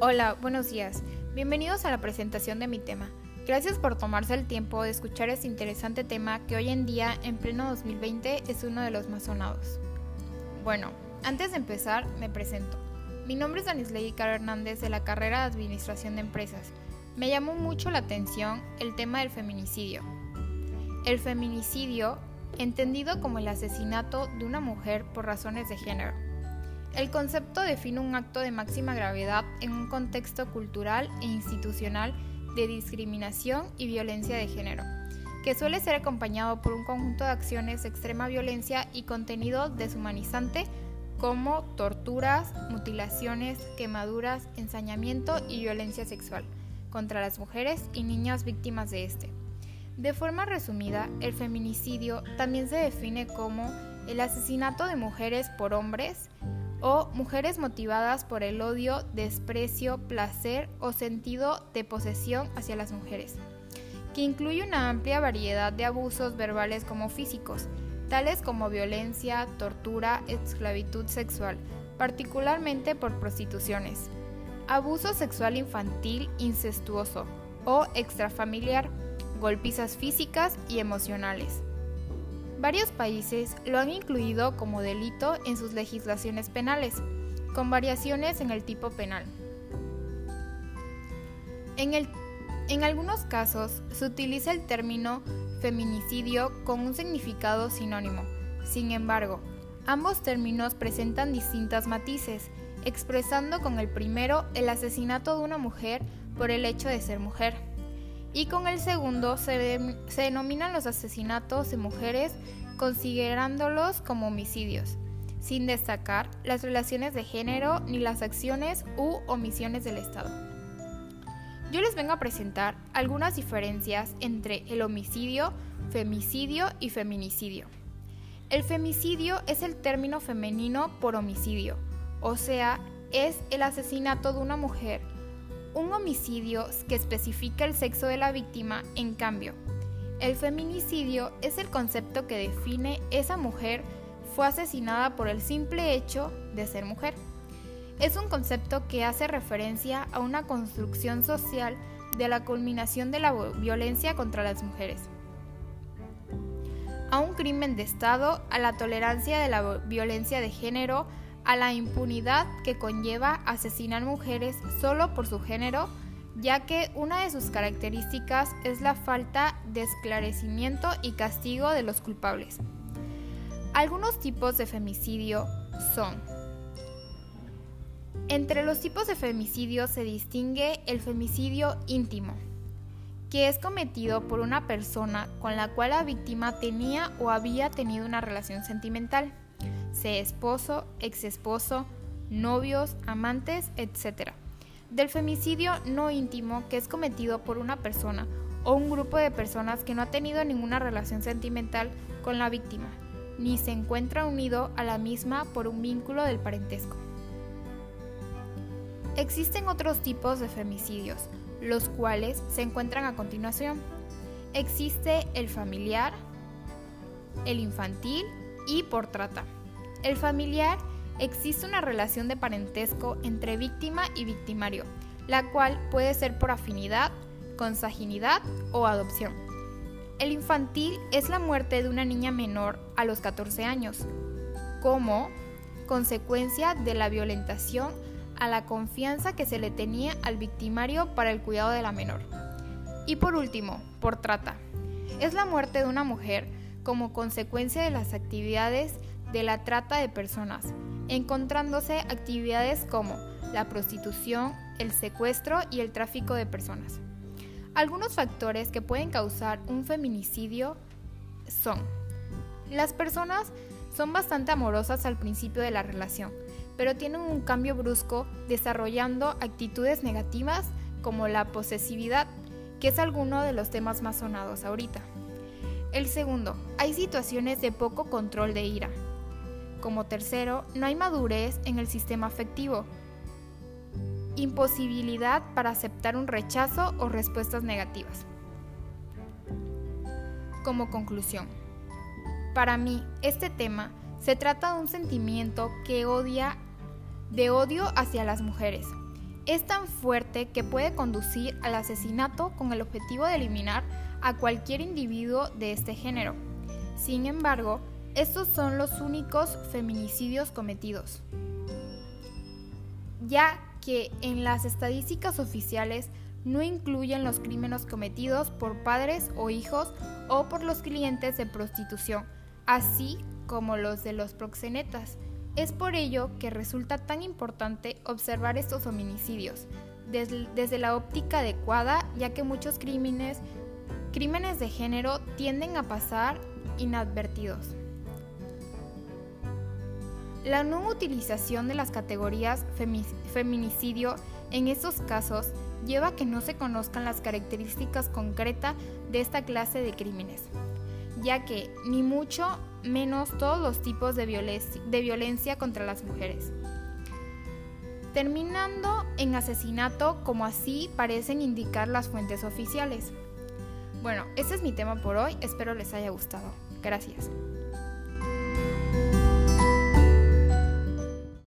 Hola, buenos días. Bienvenidos a la presentación de mi tema. Gracias por tomarse el tiempo de escuchar este interesante tema que hoy en día, en pleno 2020, es uno de los más sonados. Bueno, antes de empezar, me presento. Mi nombre es Danisley Caro Hernández de la carrera de Administración de Empresas. Me llamó mucho la atención el tema del feminicidio. El feminicidio, entendido como el asesinato de una mujer por razones de género el concepto define un acto de máxima gravedad en un contexto cultural e institucional de discriminación y violencia de género, que suele ser acompañado por un conjunto de acciones de extrema violencia y contenido deshumanizante como torturas, mutilaciones, quemaduras, ensañamiento y violencia sexual contra las mujeres y niñas víctimas de este. De forma resumida, el feminicidio también se define como el asesinato de mujeres por hombres, o mujeres motivadas por el odio, desprecio, placer o sentido de posesión hacia las mujeres, que incluye una amplia variedad de abusos verbales como físicos, tales como violencia, tortura, esclavitud sexual, particularmente por prostituciones, abuso sexual infantil incestuoso o extrafamiliar, golpizas físicas y emocionales Varios países lo han incluido como delito en sus legislaciones penales, con variaciones en el tipo penal. En, algunos casos se utiliza el término feminicidio con un significado sinónimo. Sin embargo, ambos términos presentan distintas matices, expresando con el primero el asesinato de una mujer por el hecho de ser mujer y con el segundo se, denominan los asesinatos de mujeres considerándolos como homicidios, sin destacar las relaciones de género ni las acciones u omisiones del Estado. Yo les vengo a presentar algunas diferencias entre el homicidio, femicidio y feminicidio. El femicidio es el término femenino por homicidio, o sea, es el asesinato de una mujer un homicidio que especifica el sexo de la víctima, en cambio, el feminicidio es el concepto que define esa mujer fue asesinada por el simple hecho de ser mujer. Es un concepto que hace referencia a una construcción social de la culminación de la violencia contra las mujeres, a un crimen de Estado, a la tolerancia de la violencia de género, a la impunidad que conlleva asesinar mujeres solo por su género, ya que una de sus características es la falta de esclarecimiento y castigo de los culpables. Algunos tipos de femicidio son entre los tipos de femicidio se distingue el femicidio íntimo, que es cometido por una persona con la cual la víctima tenía o había tenido una relación sentimental sea esposo, ex esposo, novios, amantes, etc. Del femicidio no íntimo que es cometido por una persona o un grupo de personas que no ha tenido ninguna relación sentimental con la víctima, ni se encuentra unido a la misma por un vínculo del parentesco. Existen otros tipos de femicidios, los cuales se encuentran a continuación. Existe el familiar, el infantil y por trata. El familiar existe una relación de parentesco entre víctima y victimario, la cual puede ser por afinidad, consanguinidad o adopción. El infantil es la muerte de una niña menor a los 14 años, como consecuencia de la violentación a la confianza que se le tenía al victimario para el cuidado de la menor. Y por último, por trata. Es la muerte de una mujer como consecuencia de las actividades de la trata de personas, encontrándose actividades como la prostitución, el secuestro y el tráfico de personas. Algunos factores que pueden causar un feminicidio son las personas son bastante amorosas al principio de la relación, pero tienen un cambio brusco desarrollando actitudes negativas como la posesividad, que es alguno de los temas más sonados ahorita. El segundo, hay situaciones de poco control de ira, como tercero, no hay madurez en el sistema afectivo. Imposibilidad para aceptar un rechazo o respuestas negativas. Como conclusión, para mí este tema se trata de un sentimiento que odia de odio hacia las mujeres, es tan fuerte que puede conducir al asesinato con el objetivo de eliminar a cualquier individuo de este género. Sin embargo, estos son los únicos feminicidios cometidos, ya que en las estadísticas oficiales no incluyen los crímenes cometidos por padres o hijos o por los clientes de prostitución, así como los de los proxenetas. Es por ello que resulta tan importante observar estos homicidios desde, la óptica adecuada, ya que muchos crímenes, crímenes de género tienden a pasar inadvertidos. La no utilización de las categorías feminicidio en estos casos lleva a que no se conozcan las características concretas de esta clase de crímenes, ya que ni mucho menos todos los tipos de, violencia contra las mujeres. Terminando en asesinato como así parecen indicar las fuentes oficiales. Bueno, ese es mi tema por hoy, espero les haya gustado. Gracias.